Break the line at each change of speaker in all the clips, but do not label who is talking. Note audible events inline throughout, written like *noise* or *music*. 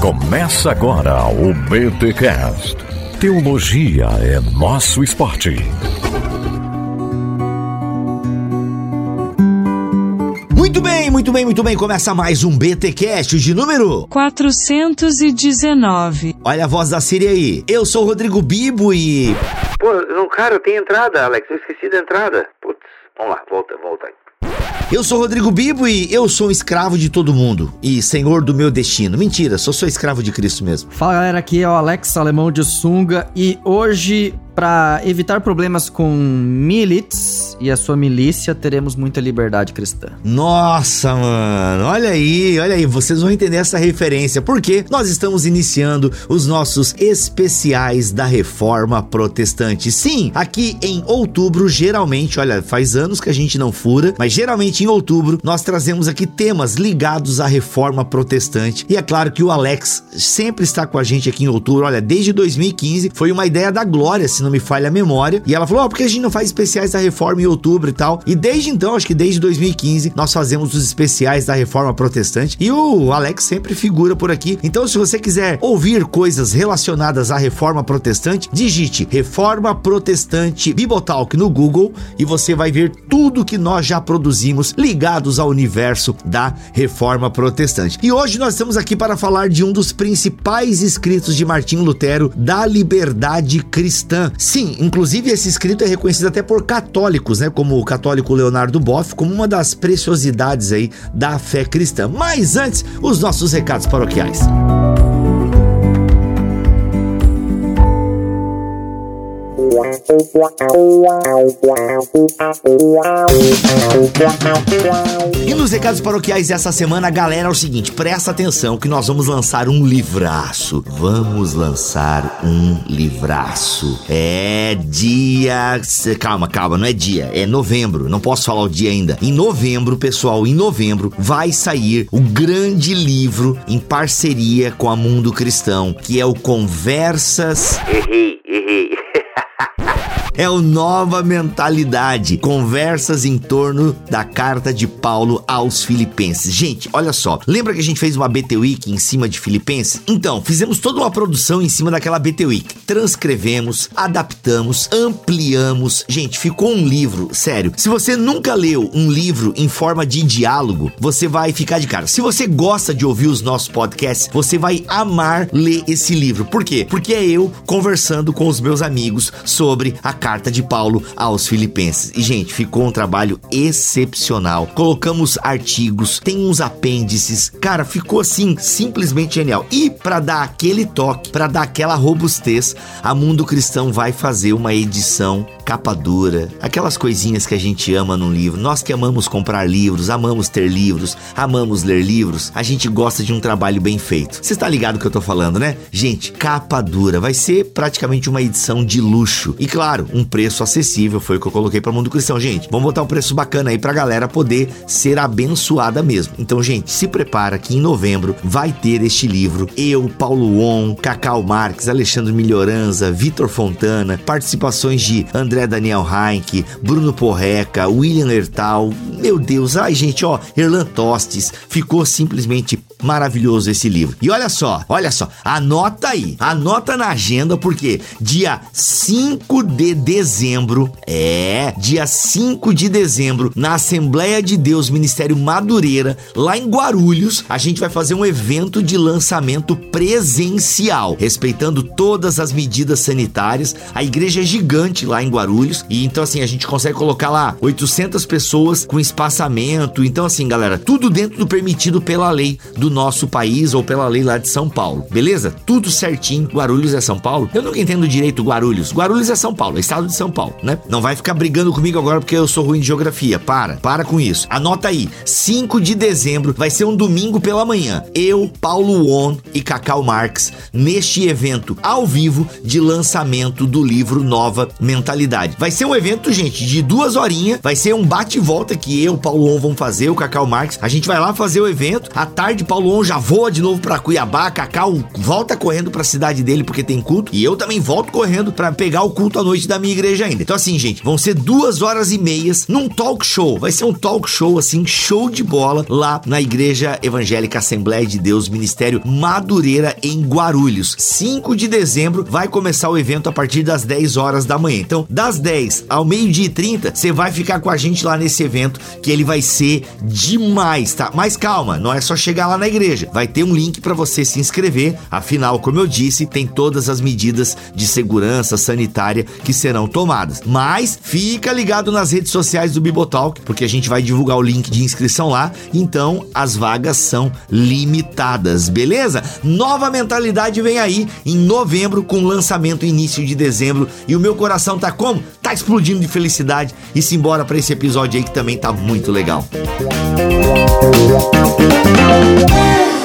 Começa agora o BTCast. Teologia é nosso esporte.
Muito bem, muito bem, muito bem. Começa mais um BTcast de número
419.
Olha a voz da Siri aí. Eu sou o Rodrigo Bibo e
Pô, não, cara, tem entrada, Alex. Eu esqueci da entrada. Putz, vamos lá, volta, volta aí.
Eu sou Rodrigo Bibo e eu sou escravo de todo mundo e senhor do meu destino. Mentira, só sou escravo de Cristo mesmo.
Fala galera, aqui é o Alex Alemão de Sunga e hoje, para evitar problemas com milites e a sua milícia, teremos muita liberdade cristã.
Nossa, mano, olha aí, olha aí, vocês vão entender essa referência, porque nós estamos iniciando os nossos especiais da Reforma Protestante. Sim, aqui em outubro, geralmente, olha, faz anos que a gente não fura, mas geralmente em outubro nós trazemos aqui temas ligados à Reforma Protestante. E é claro que o Alex sempre está com a gente aqui em outubro, olha, desde 2015, foi uma ideia da Glória, se não me falha a memória, e ela falou: Ó, por que a gente não faz especiais da Reforma em outubro e tal? E desde então, acho que desde 2015, nós fazemos os especiais da Reforma Protestante e o Alex sempre figura por aqui. Então, se você quiser ouvir coisas relacionadas à Reforma Protestante, digite Reforma Protestante Bibotalk no Google e você vai ver tudo que nós já produzimos ligados ao universo da Reforma Protestante. E hoje nós estamos aqui para falar de um dos principais escritos de Martinho Lutero da liberdade cristã. Sim, inclusive esse escrito é reconhecido até por católicos, né, como o católico Leonardo Boff, como uma das preciosidades aí da fé cristã. Mas antes, os nossos recados paroquiais. E nos recados paroquiais dessa semana, galera, é o seguinte: presta atenção que nós vamos lançar um livraço. Vamos lançar um livraço. É dia. Calma, calma, não é dia, é novembro. Não posso falar o dia ainda. Em novembro, pessoal, em novembro vai sair o grande livro em parceria com a Mundo Cristão, que é o Conversas
Errei, errei.
É o Nova Mentalidade, conversas em torno da carta de Paulo aos Filipenses. Gente, olha só, lembra que a gente fez uma BT Week em cima de Filipenses? Então, fizemos toda uma produção em cima daquela BT Week. Transcrevemos, adaptamos, ampliamos. Gente, ficou um livro, sério. Se você nunca leu um livro em forma de diálogo, você vai ficar de cara. Se você gosta de ouvir os nossos podcasts, você vai amar ler esse livro. Por quê? Porque é eu conversando com os meus amigos sobre a carta de Paulo aos Filipenses. E, gente, ficou um trabalho excepcional. Colocamos artigos, tem uns apêndices. Cara, ficou assim, simplesmente genial. E para dar aquele toque, para dar aquela robustez, a Mundo Cristão vai fazer uma edição capa dura, aquelas coisinhas que a gente ama num livro. Nós que amamos comprar livros, amamos ter livros, amamos ler livros, a gente gosta de um trabalho bem feito. Você está ligado que eu tô falando, né? Gente, capa dura, vai ser praticamente uma edição de luxo. E claro, um preço acessível foi o que eu coloquei para Mundo Cristão, gente. Vamos botar um preço bacana aí pra galera poder ser abençoada mesmo. Então, gente, se prepara que em novembro vai ter este livro. Eu, Paulo On, Cacau Marques, Alexandre Melhoranza, Vitor Fontana, participações de André Daniel Heinck, Bruno Porreca, William Lertal. Meu Deus, ai gente, ó, Erlan Tostes. Ficou simplesmente maravilhoso esse livro. E olha só, olha só, anota aí, anota na agenda porque dia 5 de dezembro, é, dia 5 de dezembro, na Assembleia de Deus Ministério Madureira, lá em Guarulhos, a gente vai fazer um evento de lançamento presencial, respeitando todas as medidas sanitárias. A igreja é gigante lá em Guarulhos e então assim a gente consegue colocar lá 800 pessoas com espaçamento. Então assim, galera, tudo dentro do permitido pela lei do nosso país ou pela lei lá de São Paulo. Beleza? Tudo certinho. Guarulhos é São Paulo? Eu nunca entendo direito Guarulhos. Guarulhos é São Paulo, é estado de São Paulo, né? Não vai ficar brigando comigo agora porque eu sou ruim de geografia. Para, para com isso. Anota aí. 5 de dezembro vai ser um domingo pela manhã. Eu, Paulo On e Cacau Marx neste evento ao vivo de lançamento do livro Nova Mentalidade. Vai ser um evento, gente, de duas horinhas. Vai ser um bate e volta que eu, Paulo On, vamos fazer, o Cacau Marx. A gente vai lá fazer o evento. À tarde, Paulo Paulo On já voa de novo pra Cuiabá, Cacau volta correndo pra cidade dele porque tem culto, e eu também volto correndo pra pegar o culto à noite da minha igreja ainda. Então assim, gente, vão ser duas horas e meias num talk show. Vai ser um talk show, assim, show de bola lá na Igreja Evangélica Assembleia de Deus, Ministério Madureira, em Guarulhos. 5 de dezembro vai começar o evento a partir das 10 horas da manhã. Então, das 10 ao meio-dia e 30, você vai ficar com a gente lá nesse evento, que ele vai ser demais, tá? Mas calma, não é só chegar lá na igreja. Vai ter um link para você se inscrever. Afinal, como eu disse, tem todas as medidas de segurança sanitária que serão tomadas. Mas fica ligado nas redes sociais do Bibotalk, porque a gente vai divulgar o link de inscrição lá. Então, as vagas são limitadas, beleza? Nova mentalidade vem aí em novembro com lançamento início de dezembro e o meu coração tá como? Tá explodindo de felicidade e se embora para esse episódio aí que também tá muito legal. Música Alex,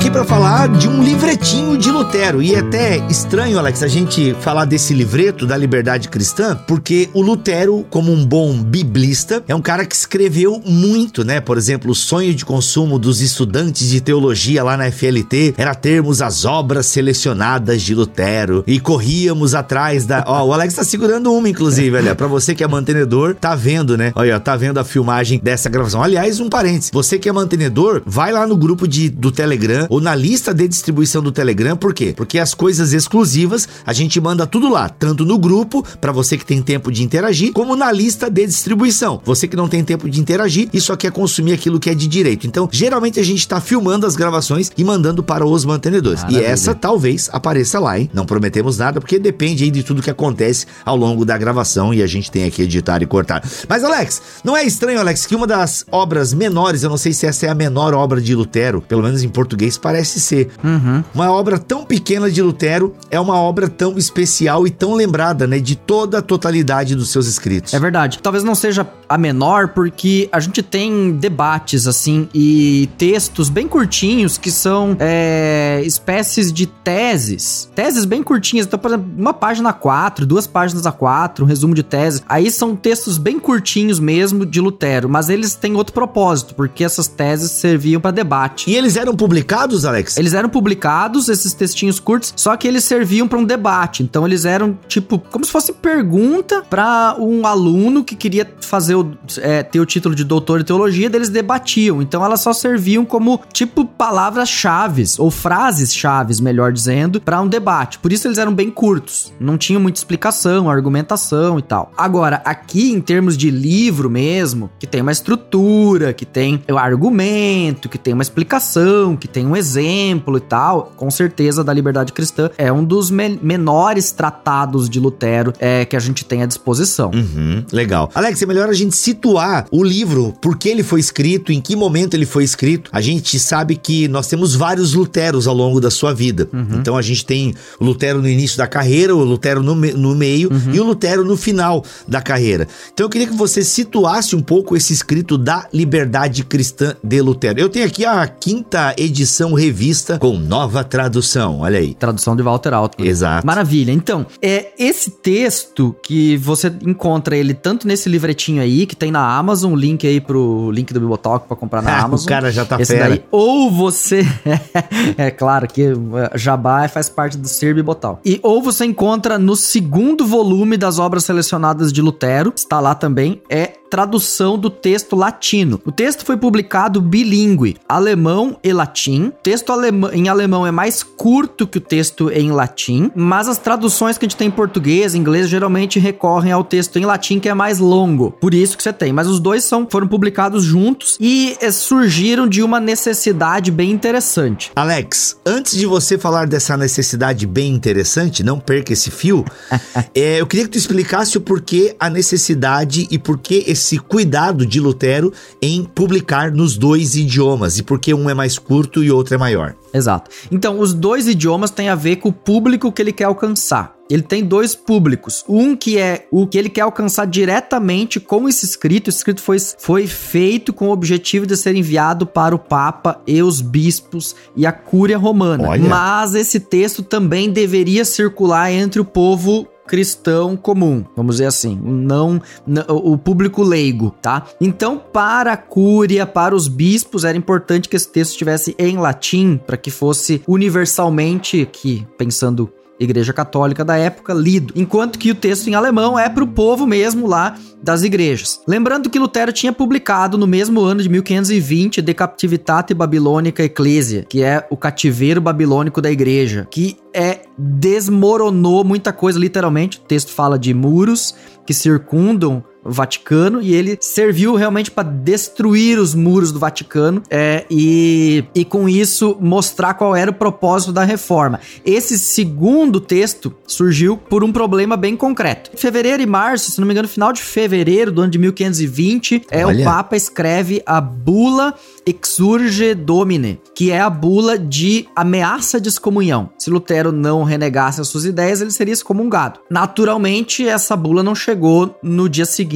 aqui para falar de um livretinho de Lutero. E é até estranho, Alex, a gente falar desse livreto da liberdade cristã, porque o Lutero, como um bom biblista, é um cara que escreveu muito, né? Por exemplo, o sonho de consumo dos estudantes de teologia lá na FLT era termos as obras selecionadas de Lutero e corríamos atrás da. Ó, o Alex tá segurando uma, inclusive, olha. Pra você que é mantenedor, tá vendo, né? Olha, tá vendo a filmagem dessa gravação. Aliás, um parênteses. Você que é mantenedor, vai lá no grupo de, do Telegram ou na lista de distribuição do Telegram. Por quê? Porque as coisas exclusivas a gente manda tudo lá, tanto no grupo, para você que tem tempo de interagir, como na lista de distribuição. Você que não tem tempo de interagir e só quer consumir aquilo que é de direito. Então, geralmente a gente tá filmando as gravações e mandando para os mantenedores. Maravilha. E essa talvez apareça lá, hein? Não prometemos nada, porque depende aí de tudo que acontece ao longo da gravação e a gente tem aqui editar e cortar. Mas, Alex, não é estranho, Alex, que uma das obras menores, eu não sei se essa é a menor obra de Lutero, pelo menos em português parece ser. Uhum. Uma obra tão pequena de Lutero é uma obra tão especial e tão lembrada, né, de toda a totalidade dos seus escritos.
É verdade. Talvez não seja a menor, porque a gente tem debates, assim, e textos bem curtinhos que são é, espécies de teses. Teses bem curtinhas. Então, por exemplo, uma página A4, duas páginas A4, um resumo de tese. Aí são textos bem curtinhos mesmo de Lutero, mas eles têm outro propósito, porque essas teses serviam para debate.
E eles eram publicados, Alex?
Eles eram publicados, esses textinhos curtos, só que eles serviam para um debate. Então eles eram tipo como se fosse pergunta para um aluno que queria fazer o, é, ter o título de doutor em teologia, eles debatiam. Então elas só serviam como tipo palavras-chave ou frases-chave, melhor dizendo, para um debate. Por isso eles eram bem curtos, não tinham muita explicação, argumentação e tal. Agora, aqui em termos de livro mesmo, que tem uma estrutura, que tem o argumento, que tem uma explicação, que tem um exemplo e tal, com certeza da liberdade cristã é um dos me menores tratados de Lutero é, que a gente tem à disposição.
Uhum, legal. Alex, é melhor a gente situar o livro, por que ele foi escrito, em que momento ele foi escrito. A gente sabe que nós temos vários Luteros ao longo da sua vida. Uhum. Então a gente tem o Lutero no início da carreira, o Lutero no, me no meio uhum. e o Lutero no final da carreira. Então eu queria que você situasse um pouco esse escrito da liberdade cristã de Lutero. Eu tenho aqui a quinta edição revista com nova tradução. Olha aí.
Tradução de Walter Altman.
Exato.
Maravilha. Então, é esse texto que você encontra ele tanto nesse livretinho aí, que tem na Amazon, link aí pro link do Bibotalk pra comprar na *laughs* Amazon.
o cara já tá esse fera. Daí,
ou você... *laughs* é claro que é, Jabá faz parte do Ser Bibotal. E ou você encontra no segundo volume das obras selecionadas de Lutero, está lá também, é tradução do texto latino. O texto foi publicado bilíngue, alemão e latim. O texto em alemão é mais curto que o texto em latim, mas as traduções que a gente tem em português, inglês, geralmente recorrem ao texto em latim que é mais longo. Por isso que você tem. Mas os dois são, foram publicados juntos e é, surgiram de uma necessidade bem interessante.
Alex, antes de você falar dessa necessidade bem interessante, não perca esse fio, é, *laughs* eu queria que tu explicasse o porquê a necessidade e porquê esse esse cuidado de Lutero em publicar nos dois idiomas e porque um é mais curto e outro é maior.
Exato. Então, os dois idiomas têm a ver com o público que ele quer alcançar. Ele tem dois públicos. Um que é o que ele quer alcançar diretamente com esse escrito. Esse escrito foi, foi feito com o objetivo de ser enviado para o Papa e os bispos e a Cúria Romana. Olha. Mas esse texto também deveria circular entre o povo cristão comum, vamos dizer assim, não o público leigo, tá? Então, para a cúria, para os bispos, era importante que esse texto estivesse em latim para que fosse universalmente, que pensando Igreja Católica da época, lido, enquanto que o texto em alemão é para o povo mesmo lá das igrejas. Lembrando que Lutero tinha publicado no mesmo ano de 1520 De Captivitate Babilônica Ecclesia, que é o cativeiro babilônico da igreja, que é desmoronou muita coisa literalmente. O texto fala de muros que circundam Vaticano e ele serviu realmente para destruir os muros do Vaticano é, e, e com isso mostrar qual era o propósito da reforma. Esse segundo texto surgiu por um problema bem concreto. Em fevereiro e março, se não me engano, final de fevereiro do ano de 1520, é, o Papa escreve a bula Exurge Domine, que é a bula de ameaça de excomunhão. Se Lutero não renegasse as suas ideias, ele seria excomungado. Naturalmente, essa bula não chegou no dia seguinte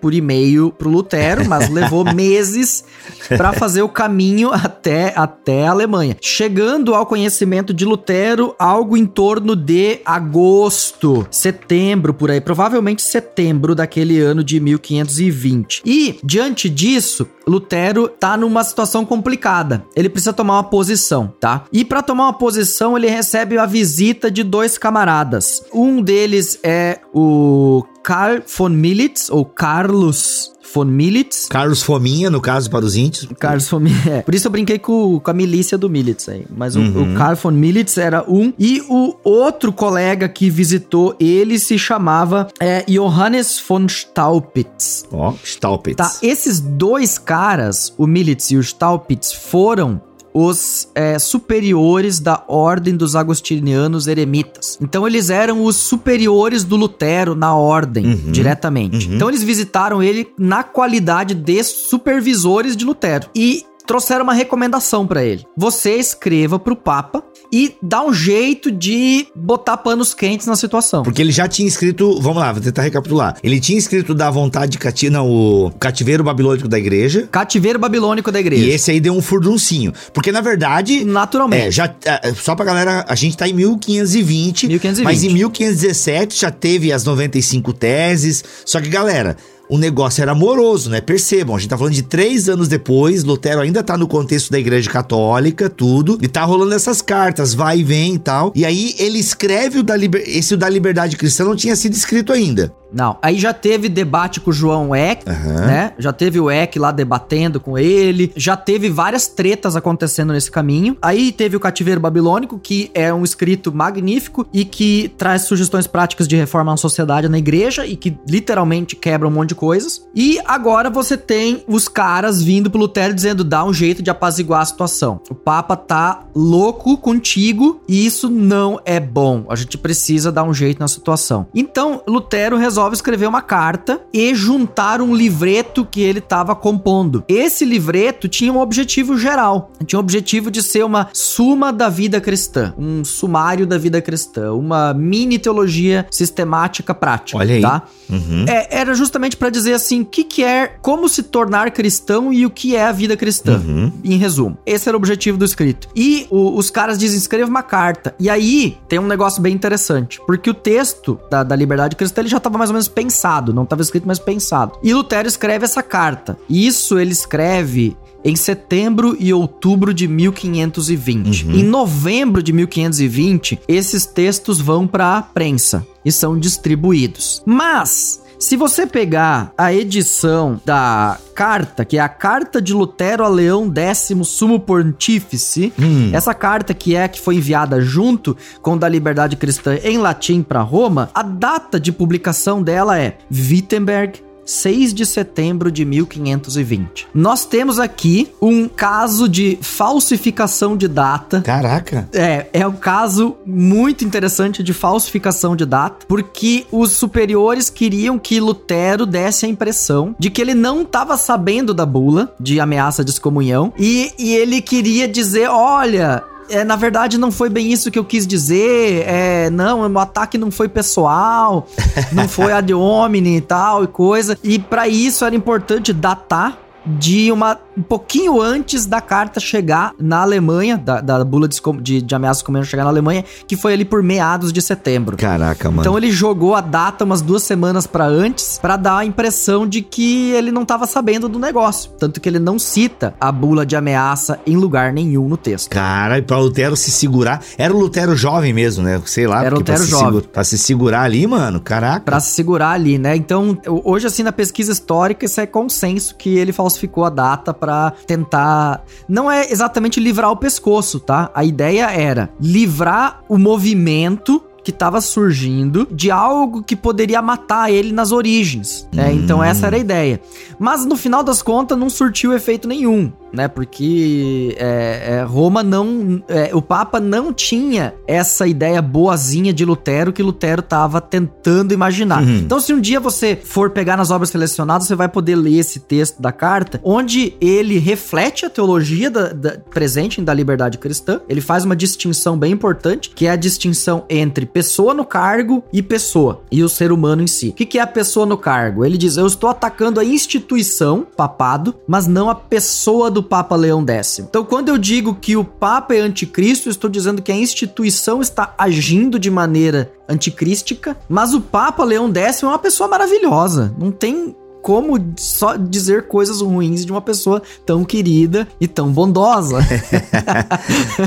por e-mail pro Lutero, mas levou *laughs* meses para fazer o caminho até, até a Alemanha. Chegando ao conhecimento de Lutero, algo em torno de agosto, setembro, por aí, provavelmente setembro daquele ano de 1520. E, diante disso, Lutero tá numa situação complicada. Ele precisa tomar uma posição, tá? E para tomar uma posição, ele recebe a visita de dois camaradas. Um deles é o Karl von Militz, ou Carlos von Militz.
Carlos Fominha, no caso, para os índios.
Carlos Fominha, é. Por isso eu brinquei com, com a milícia do Militz aí. Mas o, uhum. o Carl von Militz era um. E o outro colega que visitou ele se chamava é, Johannes von Staupitz.
Ó, oh, Staupitz.
Tá, esses dois caras, o Militz e o Staupitz, foram os é, superiores da ordem dos agostinianos eremitas. Então eles eram os superiores do Lutero na ordem, uhum, diretamente. Uhum. Então eles visitaram ele na qualidade de supervisores de Lutero. E trouxeram uma recomendação para ele. Você escreva pro Papa e dá um jeito de botar panos quentes na situação.
Porque ele já tinha escrito, vamos lá, vou tentar recapitular. Ele tinha escrito da vontade de cati não, o cativeiro babilônico da igreja.
Cativeiro babilônico da igreja.
E esse aí deu um furduncinho. Porque na verdade,
naturalmente.
É, já é, só pra galera, a gente tá em 1520, 1520. mas em 1517 já teve as 95 teses. Só que galera, o negócio era amoroso, né? Percebam, a gente tá falando de três anos depois, Lutero ainda tá no contexto da igreja católica, tudo, e tá rolando essas cartas, vai e vem e tal. E aí ele escreve o da liber... esse o da liberdade cristã não tinha sido escrito ainda.
Não, aí já teve debate com o João Eck, uhum. né? Já teve o Eck lá debatendo com ele, já teve várias tretas acontecendo nesse caminho. Aí teve o Cativeiro Babilônico, que é um escrito magnífico e que traz sugestões práticas de reforma na sociedade na igreja e que literalmente quebra um monte de coisas. E agora você tem os caras vindo pro Lutero dizendo: dá um jeito de apaziguar a situação. O Papa tá louco contigo e isso não é bom. A gente precisa dar um jeito na situação. Então, Lutero resolve escrever uma carta e juntar um livreto que ele estava compondo. Esse livreto tinha um objetivo geral. Tinha o objetivo de ser uma suma da vida cristã, um sumário da vida cristã, uma mini teologia sistemática prática.
Olha aí.
Tá? Uhum. É, era justamente para dizer assim, o que, que é, como se tornar cristão e o que é a vida cristã, uhum. em resumo. Esse era o objetivo do escrito. E o, os caras dizem, escreva uma carta. E aí tem um negócio bem interessante, porque o texto da, da liberdade cristã ele já estava mais ou menos pensado, não estava escrito, mas pensado. E Lutero escreve essa carta. Isso ele escreve em setembro e outubro de 1520. Uhum. Em novembro de 1520, esses textos vão para a prensa e são distribuídos. Mas se você pegar a edição da carta, que é a carta de Lutero a Leão X, Sumo Pontífice, hum. essa carta que é que foi enviada junto com da Liberdade Cristã em latim para Roma, a data de publicação dela é Wittenberg 6 de setembro de 1520. Nós temos aqui um caso de falsificação de data.
Caraca!
É, é um caso muito interessante de falsificação de data, porque os superiores queriam que Lutero desse a impressão de que ele não estava sabendo da bula de ameaça de excomunhão e, e ele queria dizer: olha, é, na verdade não foi bem isso que eu quis dizer, é, não, o ataque não foi pessoal, *laughs* não foi ad hominem e tal e coisa. E para isso era importante datar de uma um pouquinho antes da carta chegar na Alemanha, da, da bula de, de, de ameaça comendo chegar na Alemanha, que foi ali por meados de setembro.
Caraca, mano.
Então ele jogou a data umas duas semanas para antes, para dar a impressão de que ele não tava sabendo do negócio. Tanto que ele não cita a bula de ameaça em lugar nenhum no texto.
Cara, e pra Lutero se segurar. Era o Lutero jovem mesmo, né? Sei lá.
Era o Lutero
pra
jovem.
Se pra se segurar ali, mano. Caraca.
Pra se segurar ali, né? Então, hoje, assim, na pesquisa histórica, isso é consenso que ele falsificou a data para tentar. Não é exatamente livrar o pescoço, tá? A ideia era livrar o movimento que estava surgindo de algo que poderia matar ele nas origens. Né? Hum. Então essa era a ideia. Mas no final das contas não surtiu efeito nenhum né? Porque é, é, Roma não. É, o Papa não tinha essa ideia boazinha de Lutero que Lutero estava tentando imaginar. Uhum. Então, se um dia você for pegar nas obras selecionadas, você vai poder ler esse texto da carta, onde ele reflete a teologia da, da, presente da liberdade cristã. Ele faz uma distinção bem importante, que é a distinção entre pessoa no cargo e pessoa, e o ser humano em si. O que, que é a pessoa no cargo? Ele diz: Eu estou atacando a instituição, papado, mas não a pessoa do do Papa Leão X. Então, quando eu digo que o Papa é anticristo, eu estou dizendo que a instituição está agindo de maneira anticrística, mas o Papa Leão X é uma pessoa maravilhosa. Não tem como só dizer coisas ruins de uma pessoa tão querida e tão bondosa. *laughs*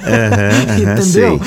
uhum, uhum, Entendeu?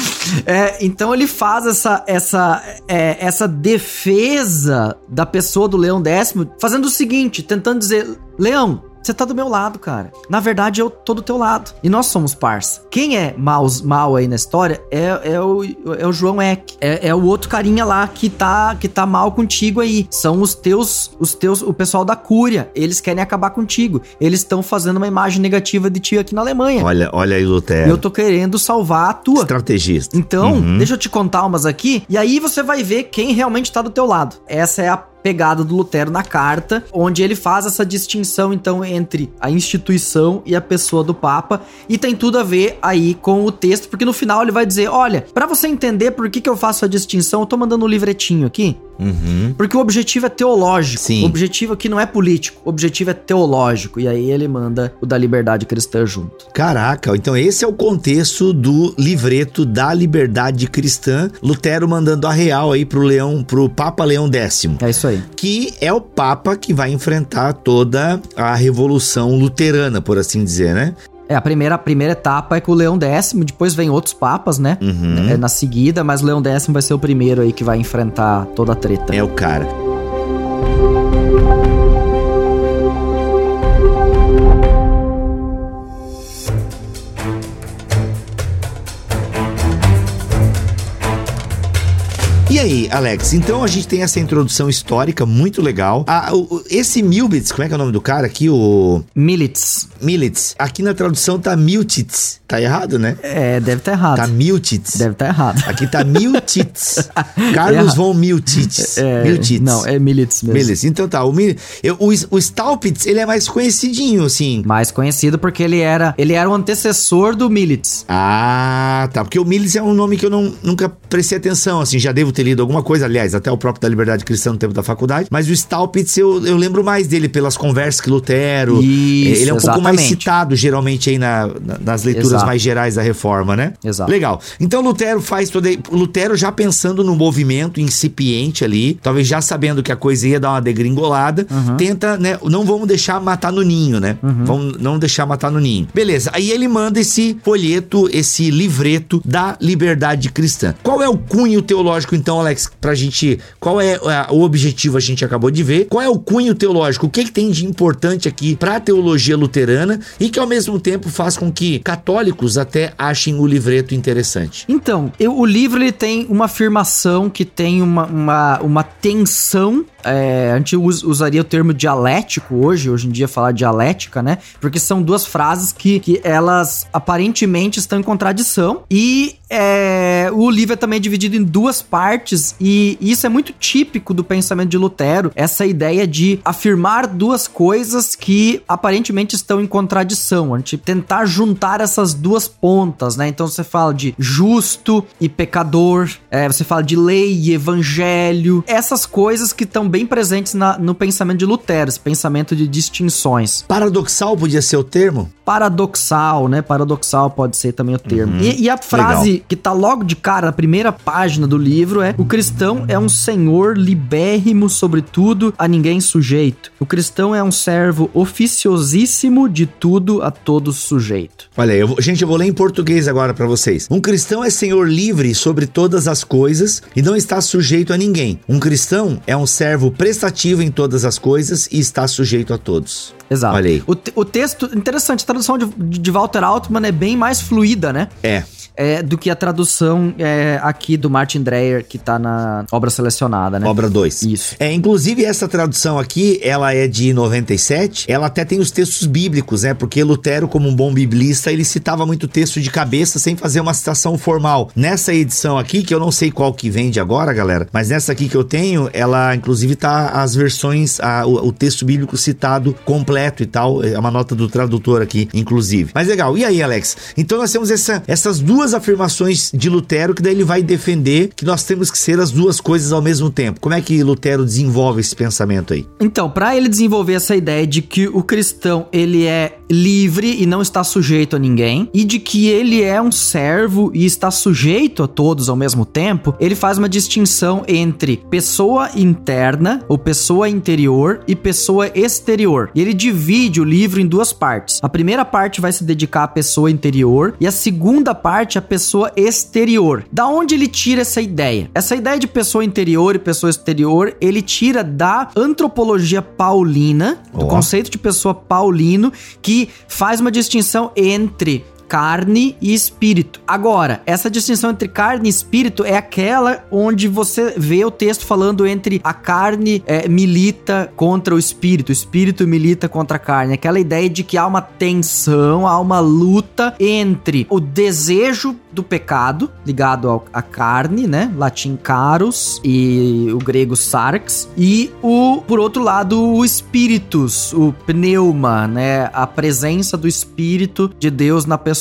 É, então ele faz essa, essa, é, essa defesa da pessoa do Leão Décimo, fazendo o seguinte, tentando dizer: Leão, você tá do meu lado, cara. Na verdade, eu tô do teu lado. E nós somos parça. Quem é mal, mal aí na história é, é, o, é o João Eck. É, é o outro carinha lá que tá, que tá mal contigo aí. São os teus, os teus, o pessoal da Cúria. Eles querem acabar contigo. Eles estão fazendo uma imagem negativa de ti aqui na Alemanha.
Olha, olha aí, Lutero.
Eu tô querendo salvar a tua.
Estrategista.
Então, uhum. deixa eu te contar umas aqui. E aí você vai ver quem realmente tá do teu lado. Essa é a pegada do Lutero na carta, onde ele faz essa distinção então entre a instituição e a pessoa do Papa, e tem tudo a ver aí com o texto, porque no final ele vai dizer: olha, para você entender por que, que eu faço a distinção, eu tô mandando um livretinho aqui. Uhum. Porque o objetivo é teológico. Sim. O objetivo aqui não é político. O objetivo é teológico. E aí ele manda o da liberdade cristã junto.
Caraca, então esse é o contexto do livreto da liberdade cristã. Lutero mandando a real aí pro Leão, pro Papa Leão X.
É isso aí.
Que é o Papa que vai enfrentar toda a revolução luterana, por assim dizer, né?
É, a primeira, a primeira etapa é com o Leão X, depois vem outros papas, né? Uhum. É, na seguida, mas o Leão X vai ser o primeiro aí que vai enfrentar toda a treta.
É o cara. Aí, Alex, então a gente tem essa introdução histórica muito legal. Ah, o, esse Milbitz, como é que é o nome do cara aqui? O.
Militz.
Militz. Aqui na tradução tá Miltitz. Tá errado, né?
É, deve estar tá errado.
Tá Miltitz.
Deve estar tá errado.
Aqui tá Miltitz. *laughs* Carlos *laughs* é von Miltitz.
É, Miltitz. Não, é Militz mesmo.
Militz. Então tá, o, o, o Staupitz, ele é mais conhecidinho, assim.
Mais conhecido porque ele era, ele era o antecessor do Militz.
Ah, tá. Porque o Militz é um nome que eu não, nunca prestei atenção, assim, já devo ter lido alguma coisa, aliás, até o próprio da Liberdade Cristã no tempo da faculdade, mas o Staupitz eu, eu lembro mais dele pelas conversas que Lutero.
Isso,
ele é um
exatamente.
pouco mais citado, geralmente, aí na, na, nas leituras Exato. mais gerais da reforma, né?
Exato.
Legal. Então Lutero faz todo. Lutero já pensando no movimento incipiente ali, talvez já sabendo que a coisa ia dar uma degringolada, uhum. tenta, né? Não vamos deixar matar no ninho, né? Uhum. Vamos não deixar matar no ninho. Beleza. Aí ele manda esse folheto, esse livreto da liberdade cristã. Qual é o cunho teológico, então, Alex, pra gente. Qual é a, o objetivo a gente acabou de ver? Qual é o cunho teológico? O que, que tem de importante aqui pra teologia luterana e que ao mesmo tempo faz com que católicos até achem o livreto interessante?
Então, eu, o livro ele tem uma afirmação que tem uma, uma, uma tensão é, a gente us, usaria o termo dialético hoje, hoje em dia falar dialética, né? Porque são duas frases que, que elas aparentemente estão em contradição e é, o livro é também dividido em duas partes e isso é muito típico do pensamento de Lutero, essa ideia de afirmar duas coisas que aparentemente estão em contradição, a gente tentar juntar essas duas pontas, né? Então você fala de justo e pecador, é, você fala de lei e evangelho, essas coisas que estão bem presentes na, no pensamento de Lutero, esse pensamento de distinções.
Paradoxal podia ser o termo?
Paradoxal, né? Paradoxal pode ser também o termo. Uhum. E, e, a frase Legal. Que tá logo de cara na primeira página do livro é: O cristão é um senhor libérrimo sobre tudo, a ninguém sujeito. O cristão é um servo oficiosíssimo de tudo a todos sujeito.
Olha, eu vou, gente, eu vou ler em português agora para vocês. Um cristão é senhor livre sobre todas as coisas e não está sujeito a ninguém. Um cristão é um servo prestativo em todas as coisas e está sujeito a todos.
Exato. Olha aí. O, o texto, interessante, a tradução de, de Walter Altman é bem mais fluida, né?
É
é, do que a tradução é, aqui do Martin Dreyer, que tá na obra selecionada, né?
Obra 2.
Isso.
É, inclusive, essa tradução aqui, ela é de 97, ela até tem os textos bíblicos, né? Porque Lutero, como um bom biblista, ele citava muito texto de cabeça sem fazer uma citação formal. Nessa edição aqui, que eu não sei qual que vende agora, galera, mas nessa aqui que eu tenho, ela inclusive tá as versões, a, o, o texto bíblico citado completo e tal, é uma nota do tradutor aqui, inclusive. Mas legal, e aí, Alex? Então nós temos essa, essas duas duas afirmações de Lutero que daí ele vai defender que nós temos que ser as duas coisas ao mesmo tempo. Como é que Lutero desenvolve esse pensamento aí?
Então, para ele desenvolver essa ideia de que o cristão ele é livre e não está sujeito a ninguém e de que ele é um servo e está sujeito a todos ao mesmo tempo, ele faz uma distinção entre pessoa interna ou pessoa interior e pessoa exterior. E ele divide o livro em duas partes. A primeira parte vai se dedicar à pessoa interior e a segunda parte a pessoa exterior. Da onde ele tira essa ideia? Essa ideia de pessoa interior e pessoa exterior, ele tira da antropologia paulina, do oh. conceito de pessoa paulino, que faz uma distinção entre carne e espírito. Agora, essa distinção entre carne e espírito é aquela onde você vê o texto falando entre a carne é, milita contra o espírito, o espírito milita contra a carne. Aquela ideia de que há uma tensão, há uma luta entre o desejo do pecado, ligado à carne, né? Latim caros e o grego sarx, e o, por outro lado, o espíritus, o pneuma, né? A presença do espírito de Deus na pessoa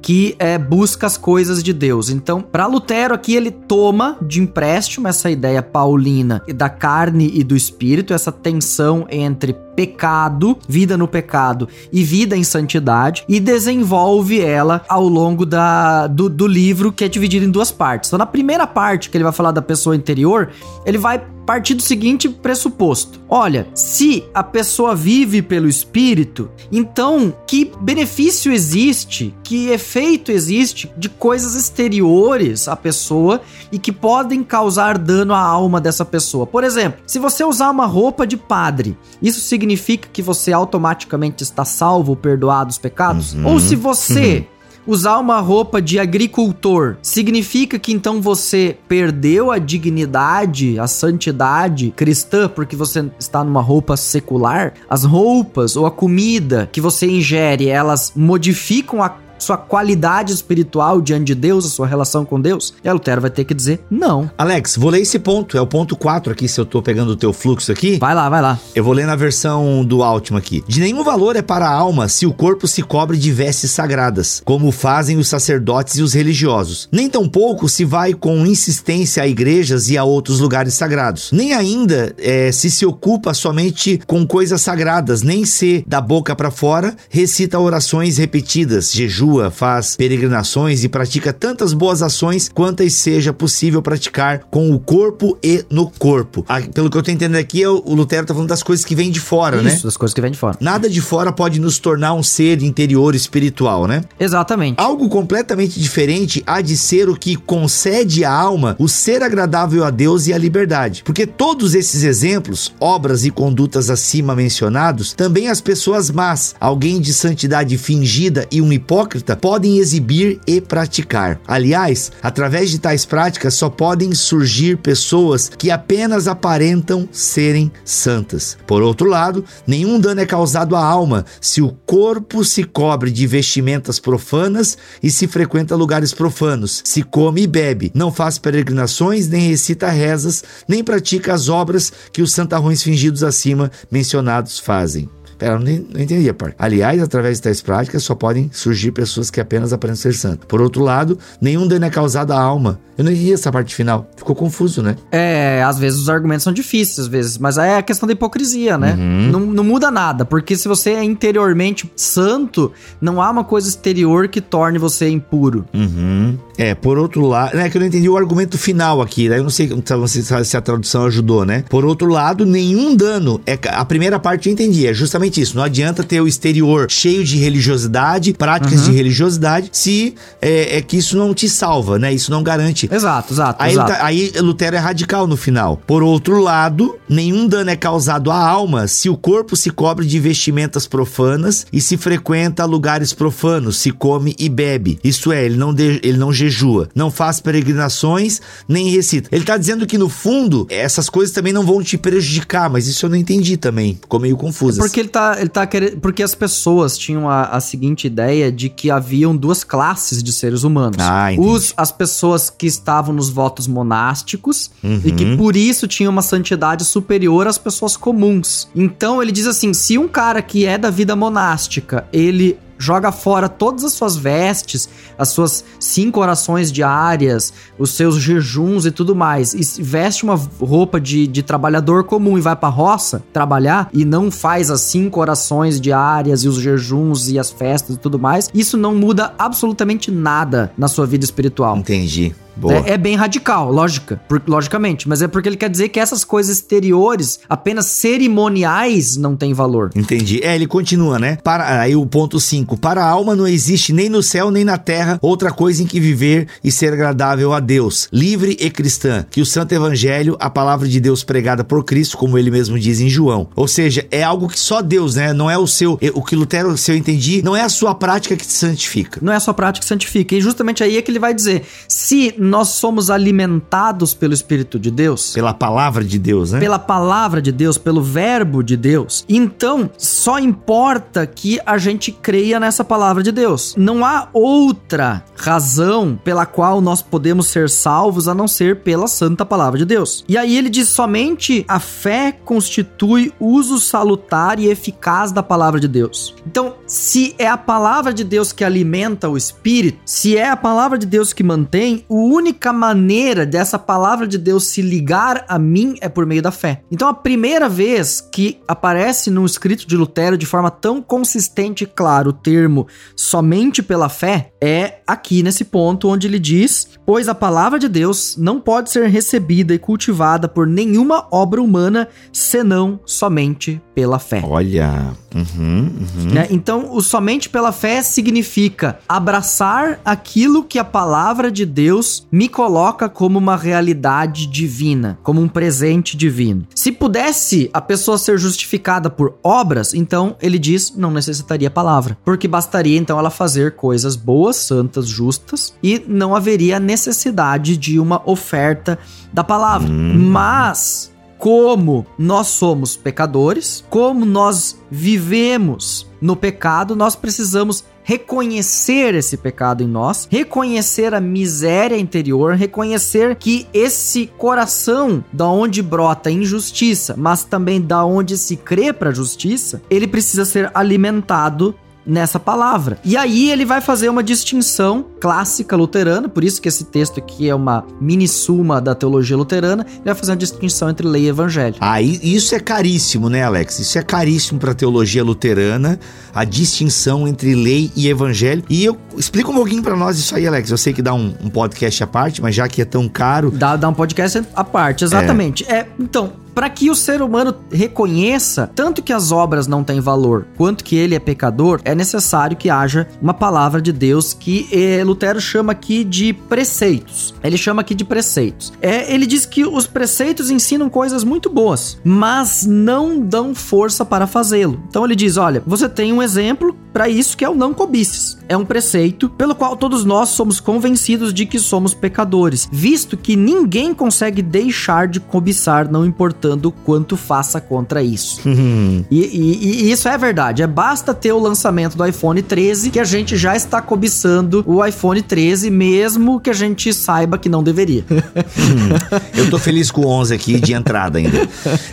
que é, busca as coisas de Deus. Então, para Lutero aqui ele toma de empréstimo essa ideia paulina da carne e do espírito, essa tensão entre pecado, vida no pecado e vida em santidade e desenvolve ela ao longo da, do, do livro que é dividido em duas partes. Então, na primeira parte que ele vai falar da pessoa interior, ele vai partir do seguinte pressuposto: olha, se a pessoa vive pelo espírito, então que benefício existe, que efeito existe de coisas exteriores à pessoa e que podem causar dano à alma dessa pessoa? Por exemplo, se você usar uma roupa de padre, isso significa que você automaticamente está salvo, perdoado os pecados? Uhum. Ou se você uhum usar uma roupa de agricultor significa que então você perdeu a dignidade, a santidade cristã porque você está numa roupa secular? As roupas ou a comida que você ingere, elas modificam a sua qualidade espiritual diante de Deus, a sua relação com Deus? E a Lutero vai ter que dizer não.
Alex, vou ler esse ponto, é o ponto 4 aqui, se eu tô pegando o teu fluxo aqui.
Vai lá, vai lá.
Eu vou ler na versão do Altman aqui. De nenhum valor é para a alma se o corpo se cobre de vestes sagradas, como fazem os sacerdotes e os religiosos. Nem tampouco se vai com insistência a igrejas e a outros lugares sagrados. Nem ainda é, se se ocupa somente com coisas sagradas, nem se da boca para fora recita orações repetidas, jejum faz peregrinações e pratica tantas boas ações quantas seja possível praticar com o corpo e no corpo. Ah, pelo que eu tô entendendo aqui, o Lutero tá falando das coisas que vêm de fora,
Isso,
né?
Isso, das coisas que vêm de fora.
Nada de fora pode nos tornar um ser interior espiritual, né?
Exatamente.
Algo completamente diferente há de ser o que concede à alma o ser agradável a Deus e a liberdade. Porque todos esses exemplos, obras e condutas acima mencionados, também as pessoas más, alguém de santidade fingida e um hipócrita converta podem exibir e praticar. Aliás, através de tais práticas só podem surgir pessoas que apenas aparentam serem santas. Por outro lado, nenhum dano é causado à alma se o corpo se cobre de vestimentas profanas e se frequenta lugares profanos, se come e bebe, não faz peregrinações, nem recita rezas, nem pratica as obras que os santarrões fingidos acima mencionados fazem. Pera, não, não entendi a parte. Aliás, através de tais práticas só podem surgir pessoas que apenas aparentam ser santas. Por outro lado, nenhum dano é causado à alma. Eu não entendi essa parte final. Ficou confuso, né?
É, às vezes os argumentos são difíceis, às vezes, mas é a questão da hipocrisia, né?
Uhum.
Não, não muda nada, porque se você é interiormente santo, não há uma coisa exterior que torne você impuro.
Uhum. É, por outro lado, é que eu não entendi o argumento final aqui, daí eu não sei se, se a tradução ajudou, né? Por outro lado, nenhum dano. É, a primeira parte eu entendi, é justamente isso. Não adianta ter o exterior cheio de religiosidade, práticas de religiosidade, se é, é que isso não te salva, né? Isso não garante.
Exato, exato,
Aí,
exato.
tá- aí Lutero é radical no final. Por outro lado, nenhum dano é causado à alma se o corpo se cobre de vestimentas profanas e se frequenta lugares profanos, se come e bebe. Isto é, ele não, de- ele não jejua, não faz peregrinações, nem recita. Ele tá dizendo que no fundo, essas coisas também não vão te prejudicar, mas isso eu não entendi também. Ficou meio confuso.
Porque ele tá, ele tá querendo. Porque as pessoas tinham a, a seguinte ideia de que haviam duas classes de seres humanos.
Ah, entendi.
Os, as pessoas que estavam nos votos monásticos
Uhum.
e que por isso tinham uma santidade superior às pessoas comuns. Então ele diz assim: se um cara que é da vida monástica, ele joga fora todas as suas vestes, as suas cinco orações diárias, os seus jejuns e tudo mais, e veste uma roupa de, de trabalhador comum e vai pra roça trabalhar e não faz as cinco orações diárias e os jejuns e as festas e tudo mais, isso não muda absolutamente nada na sua vida espiritual.
Entendi. Boa.
É, é bem radical, lógica, por- logicamente, mas é porque ele quer dizer que essas coisas exteriores, apenas cerimoniais, não têm valor.
Entendi. É, ele continua, né? Para aí o ponto 5. Para a alma não existe nem no céu nem na terra outra coisa em que viver e ser agradável a Deus, livre e cristã, que o Santo Evangelho, a palavra de Deus pregada por Cristo, como ele mesmo diz em João. Ou seja, é algo que só Deus, né? Não é o seu, o que Lutero, se eu entendi, não é a sua prática que te santifica.
Não é a sua prática que santifica. E justamente aí é que ele vai dizer: se nós somos alimentados pelo Espírito de Deus,
Pela palavra de Deus, né?
pela palavra de Deus, pelo verbo de Deus, então só importa que a gente creia nessa palavra de Deus. Não há outra razão pela qual nós podemos ser salvos a não ser pela santa palavra de Deus. E aí ele diz somente a fé constitui uso salutar e eficaz da palavra de Deus. Então, se é a palavra de Deus que alimenta o espírito, se é a palavra de Deus que mantém, a única maneira dessa palavra de Deus se ligar a mim é por meio da fé. Então, a primeira vez que aparece no escrito de Lutero de forma tão consistente e clara o termo somente pela fé é aqui nesse ponto onde ele diz: Pois a palavra de Deus não pode ser recebida e cultivada por nenhuma obra humana senão somente pela fé.
Olha. Uhum, uhum.
Né? Então, o somente pela fé significa abraçar aquilo que a palavra de Deus me coloca como uma realidade divina, como um presente divino. Se pudesse a pessoa ser justificada por obras, então ele diz não necessitaria palavra, porque bastaria então ela fazer coisas boas, santas, justas e não haveria necessidade de uma oferta da palavra. Mas como nós somos pecadores, como nós vivemos no pecado, nós precisamos reconhecer esse pecado em nós, reconhecer a miséria interior, reconhecer que esse coração da onde brota injustiça, mas também da onde se crê para justiça, ele precisa ser alimentado nessa palavra. E aí ele vai fazer uma distinção clássica luterana, por isso que esse texto aqui é uma mini suma da teologia luterana, ele vai fazer uma distinção entre lei e evangelho.
Aí isso é caríssimo, né, Alex? Isso é caríssimo para teologia luterana, a distinção entre lei e evangelho. E eu explica um pouquinho para nós isso aí, Alex. Eu sei que dá um, um podcast à parte, mas já que é tão caro,
Dá, dá um podcast à parte, exatamente. É, então, para que o ser humano reconheça tanto que as obras não têm valor, quanto que ele é pecador, é necessário que haja uma palavra de Deus que eh, Lutero chama aqui de preceitos. Ele chama aqui de preceitos. É, ele diz que os preceitos ensinam coisas muito boas, mas não dão força para fazê-lo. Então ele diz: olha, você tem um exemplo para isso que é o não cobices. É um preceito pelo qual todos nós somos convencidos de que somos pecadores, visto que ninguém consegue deixar de cobiçar, não importando quanto faça contra isso.
Uhum.
E, e- e isso é verdade. É basta ter o lançamento do iPhone 13 que a gente já está cobiçando o iPhone 13, mesmo que a gente saiba que não deveria. *laughs*
Eu tô feliz com o 11 aqui de entrada ainda.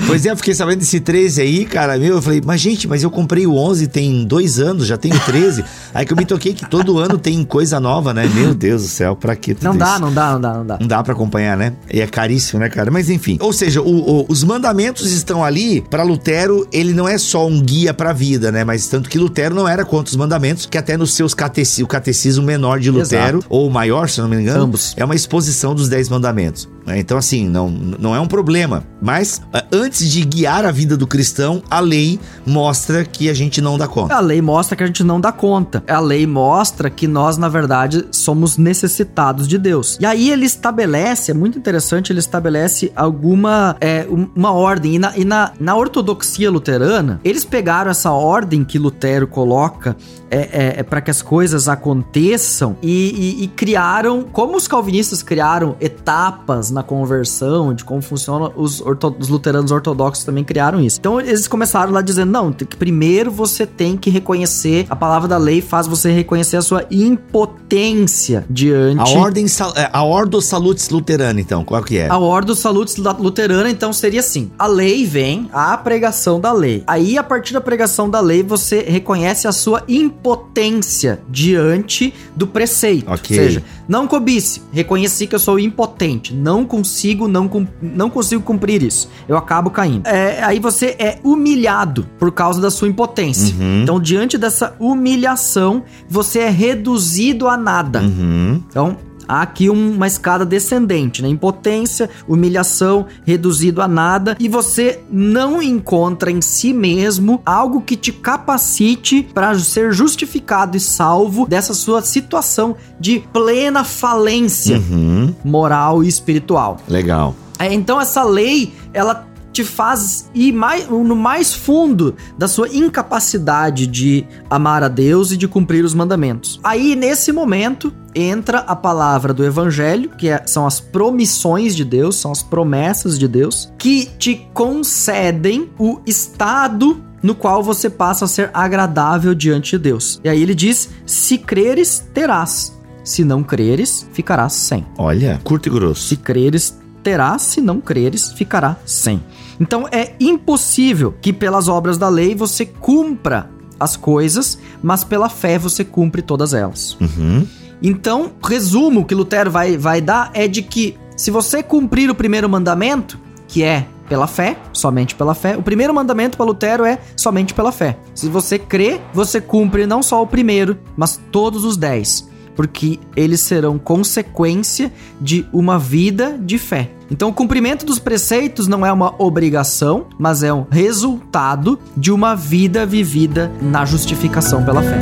Pois é, eu fiquei sabendo desse 13 aí, cara, meu, eu falei, mas gente, mas eu comprei o 11 tem dois anos, já tenho 13. aí que eu me toquei que todo ano tem coisa nova, né? Meu Deus do céu, pra que tudo
Não dá,
isso?
não dá, não dá, não dá.
Não dá pra acompanhar, né? E é caríssimo, né, cara? Mas enfim. Ou seja, o- o- os mandamentos estão ali pra Lutero, ele não é só um guia pra vida, né? Mas tanto que Lutero não era contra os mandamentos, que até nos seus cateci o catecismo menor de Lutero, ou o maior, se não me engano,
Ambos.
é uma exposição dos dez mandamentos. né? Então, assim, não, não é um problema. Mas antes de guiar a vida do cristão, a lei mostra que a gente não dá conta.
A lei mostra que a gente não dá conta. A lei mostra que nós, na verdade, somos necessitados de Deus. E aí ele estabelece, é muito interessante, ele estabelece alguma é, um- uma ordem. E, na, e na, na ortodoxia luterana, eles pegaram essa ordem que Lutero coloca é, para que as coisas aconteçam e, e- e criaram, como os calvinistas criaram etapas na conversão, de como funciona, os, orto- os luteranos ortodoxos também criaram isso. Então eles começaram lá dizendo: não, tem que- primeiro você tem que reconhecer, a palavra da lei faz você reconhecer a sua impotência diante.
A ordem, é, a Ordo Salutis Luterana, então, qual que é?
A Ordo Salutis Luterana, então, seria assim: a lei vem, a pregação da lei. Aí, a partir da pregação da lei, você reconhece a sua impotência diante do preceito.
Ok.
Ou seja, não cobice, reconheci que eu sou impotente, não consigo, não, não consigo cumprir isso. Eu acabo caindo. É, aí você é humilhado por causa da sua impotência.
Uhum.
Então, diante dessa humilhação, você é reduzido a nada.
Uhum.
Então, há aqui um- uma escada descendente, né? Impotência, humilhação, reduzido a nada, e você não encontra em si mesmo algo que te capacite para ser justificado e salvo dessa sua situação de plena falência
Uhum.
moral e espiritual.
Legal.
É, então essa lei, ela te faz ir mais, no mais fundo da sua incapacidade de amar a Deus e de cumprir os mandamentos. Aí, nesse momento, entra a palavra do evangelho, que é- são as promissões de Deus, são as promessas de Deus, que te concedem o estado no qual você passa a ser agradável diante de Deus. E aí ele diz: se creres, terás. Se não creres, ficarás sem.
Olha, curto e grosso.
Se creres, terás, se não creres, ficará sem. Então é impossível que pelas obras da lei você cumpra as coisas, mas pela fé você cumpre todas elas.
Uhum.
Então, resumo que Lutero vai, vai dar é de que se você cumprir o primeiro mandamento, que é pela fé, somente pela fé, o primeiro mandamento para Lutero é somente pela fé. Se você crê, você cumpre não só o primeiro, mas todos os dez. Porque eles serão consequência de uma vida de fé. Então, o cumprimento dos preceitos não é uma obrigação, mas é um resultado de uma vida vivida na justificação pela fé.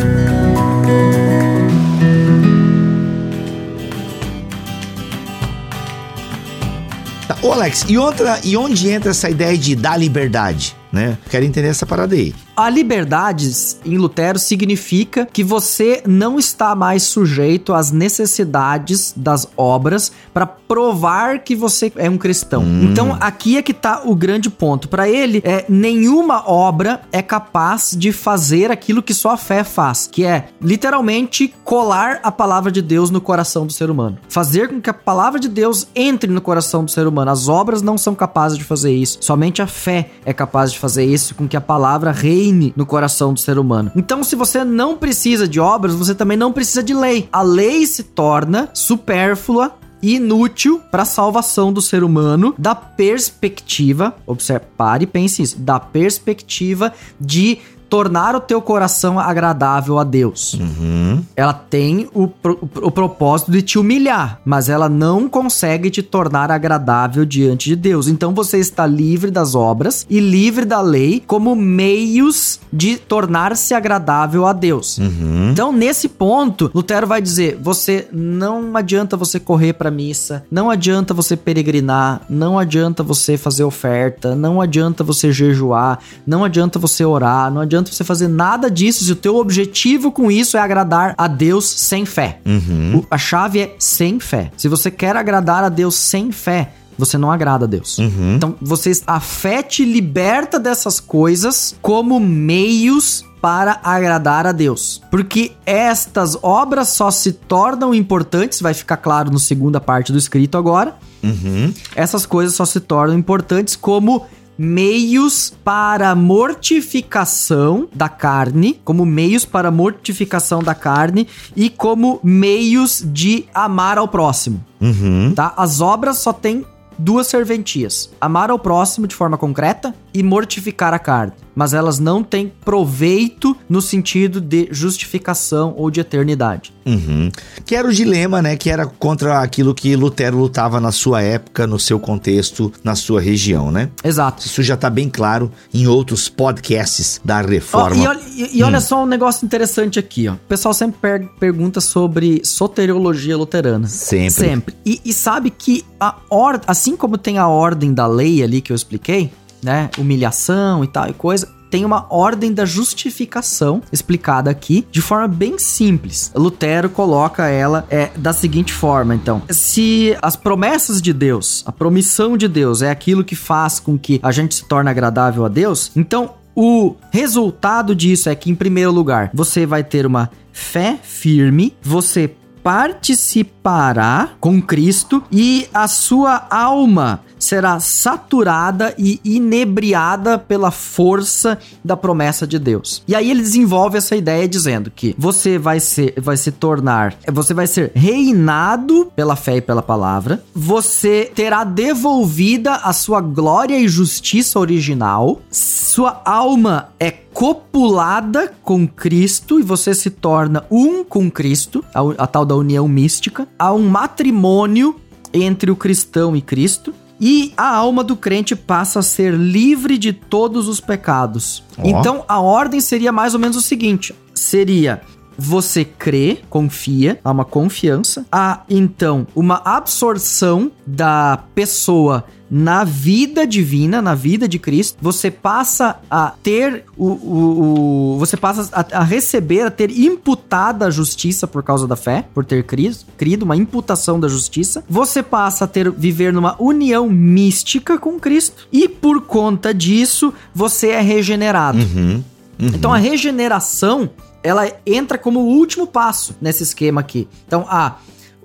Tá, Ô Alex, e outra, e onde entra essa ideia de dar liberdade, né? Quero entender essa parada aí.
A liberdade em Lutero significa que você não está mais sujeito às necessidades das obras para provar que você é um cristão. Então aqui é que tá o grande ponto. Para ele, é nenhuma obra é capaz de fazer aquilo que só a fé faz, que é literalmente colar a palavra de Deus no coração do ser humano. Fazer com que a palavra de Deus entre no coração do ser humano. As obras não são capazes de fazer isso. Somente a fé é capaz de fazer isso com que a palavra reine no coração do ser humano. Então, se você não precisa de obras, você também não precisa de lei. A lei se torna supérflua e inútil para a salvação do ser humano da perspectiva, observe, pare e pense isso, da perspectiva de tornar o teu coração agradável a Deus.
Uhum.
Ela tem o, pro- o propósito de te humilhar, mas ela não consegue te tornar agradável diante de Deus. Então você está livre das obras e livre da lei como meios de tornar-se agradável a Deus.
Uhum.
Então, nesse ponto, Lutero vai dizer: você não adianta você correr para missa, não adianta você peregrinar, não adianta você fazer oferta, não adianta você jejuar, não adianta você orar, não adianta adianta você fazer nada disso se o teu objetivo com isso é agradar a Deus sem fé.
Uhum.
O- a chave é sem fé. Se você quer agradar a Deus sem fé, você não agrada a Deus.
Uhum.
Então, você, a fé te liberta dessas coisas como meios para agradar a Deus. Porque estas obras só se tornam importantes, vai ficar claro na segunda parte do escrito agora.
Uhum.
Essas coisas só se tornam importantes como meios para mortificação da carne, como meios para mortificação da carne e como meios de amar ao próximo
Uhum.
tá? As obras só têm duas serventias: amar ao próximo de forma concreta e mortificar a carne. Mas elas não têm proveito no sentido de justificação ou de eternidade.
Uhum. Que era o dilema, né? Que era contra aquilo que Lutero lutava na sua época, no seu contexto, na sua região, né?
Exato.
Isso já tá bem claro em outros podcasts da reforma.
e olha, e- e olha só um negócio interessante aqui, ó. O pessoal sempre per- pergunta sobre soteriologia luterana.
Sempre.
Sempre. E, e sabe que a ordem, assim como tem a ordem da lei ali que eu expliquei, né? Humilhação e tal e coisa. Tem uma ordem da justificação explicada aqui de forma bem simples. Lutero coloca ela é, da seguinte forma, então: se as promessas de Deus, a promissão de Deus é aquilo que faz com que a gente se torne agradável a Deus, então o resultado disso é que, em primeiro lugar, você vai ter uma fé firme, você participará com Cristo e a sua alma será saturada e inebriada pela força da promessa de Deus. E aí ele desenvolve essa ideia dizendo que você vai ser vai se tornar, você vai ser reinado pela fé e pela palavra, você terá devolvida a sua glória e justiça original, sua alma é copulada com Cristo e você se torna um com Cristo, a, a tal da união mística. Há um matrimônio entre o cristão e Cristo. E a alma do crente passa a ser livre de todos os pecados.
Ó.
Então a ordem seria mais ou menos o seguinte: seria você crê, confia, há uma confiança, há então uma absorção da pessoa na vida divina, na vida de Cristo, você passa a ter o, o, o- você passa a, a receber, a ter imputada a justiça por causa da fé, por ter crido, crido uma imputação da justiça. Você passa a ter viver numa união mística com Cristo e por conta disso você é regenerado.
Uhum. Uhum.
Então a regeneração, ela entra como o último passo nesse esquema aqui. Então há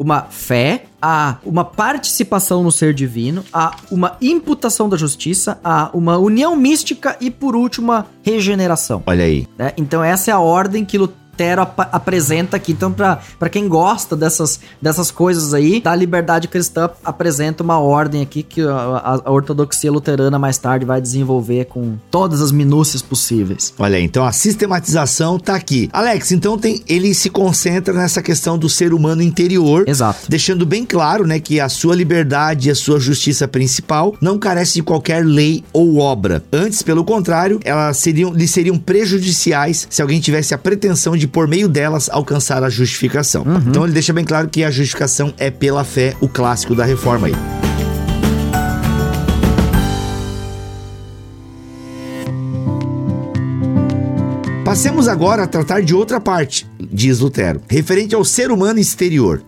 uma fé, há uma participação no ser divino, há uma imputação da justiça, há uma união mística e por último a regeneração.
Olha aí.
né? Então essa é a ordem que Lutero ap- apresenta aqui. Então pra pra quem gosta dessas, dessas coisas aí, da liberdade cristã apresenta uma ordem aqui que a, a- a ortodoxia luterana mais tarde vai desenvolver com todas as minúcias possíveis.
Olha aí, então a sistematização tá aqui. Alex, então tem, ele se concentra nessa questão do ser humano interior,
Exato.
deixando bem claro, né, que a sua liberdade e a sua justiça principal não carece de qualquer lei ou obra. Antes, pelo contrário, elas seriam, lhe seriam prejudiciais se alguém tivesse a pretensão de por meio delas alcançar a justificação. Então ele deixa bem claro que a justificação é pela fé, o clássico da reforma aí. Passemos agora a tratar de outra parte, diz Lutero, referente ao ser humano exterior.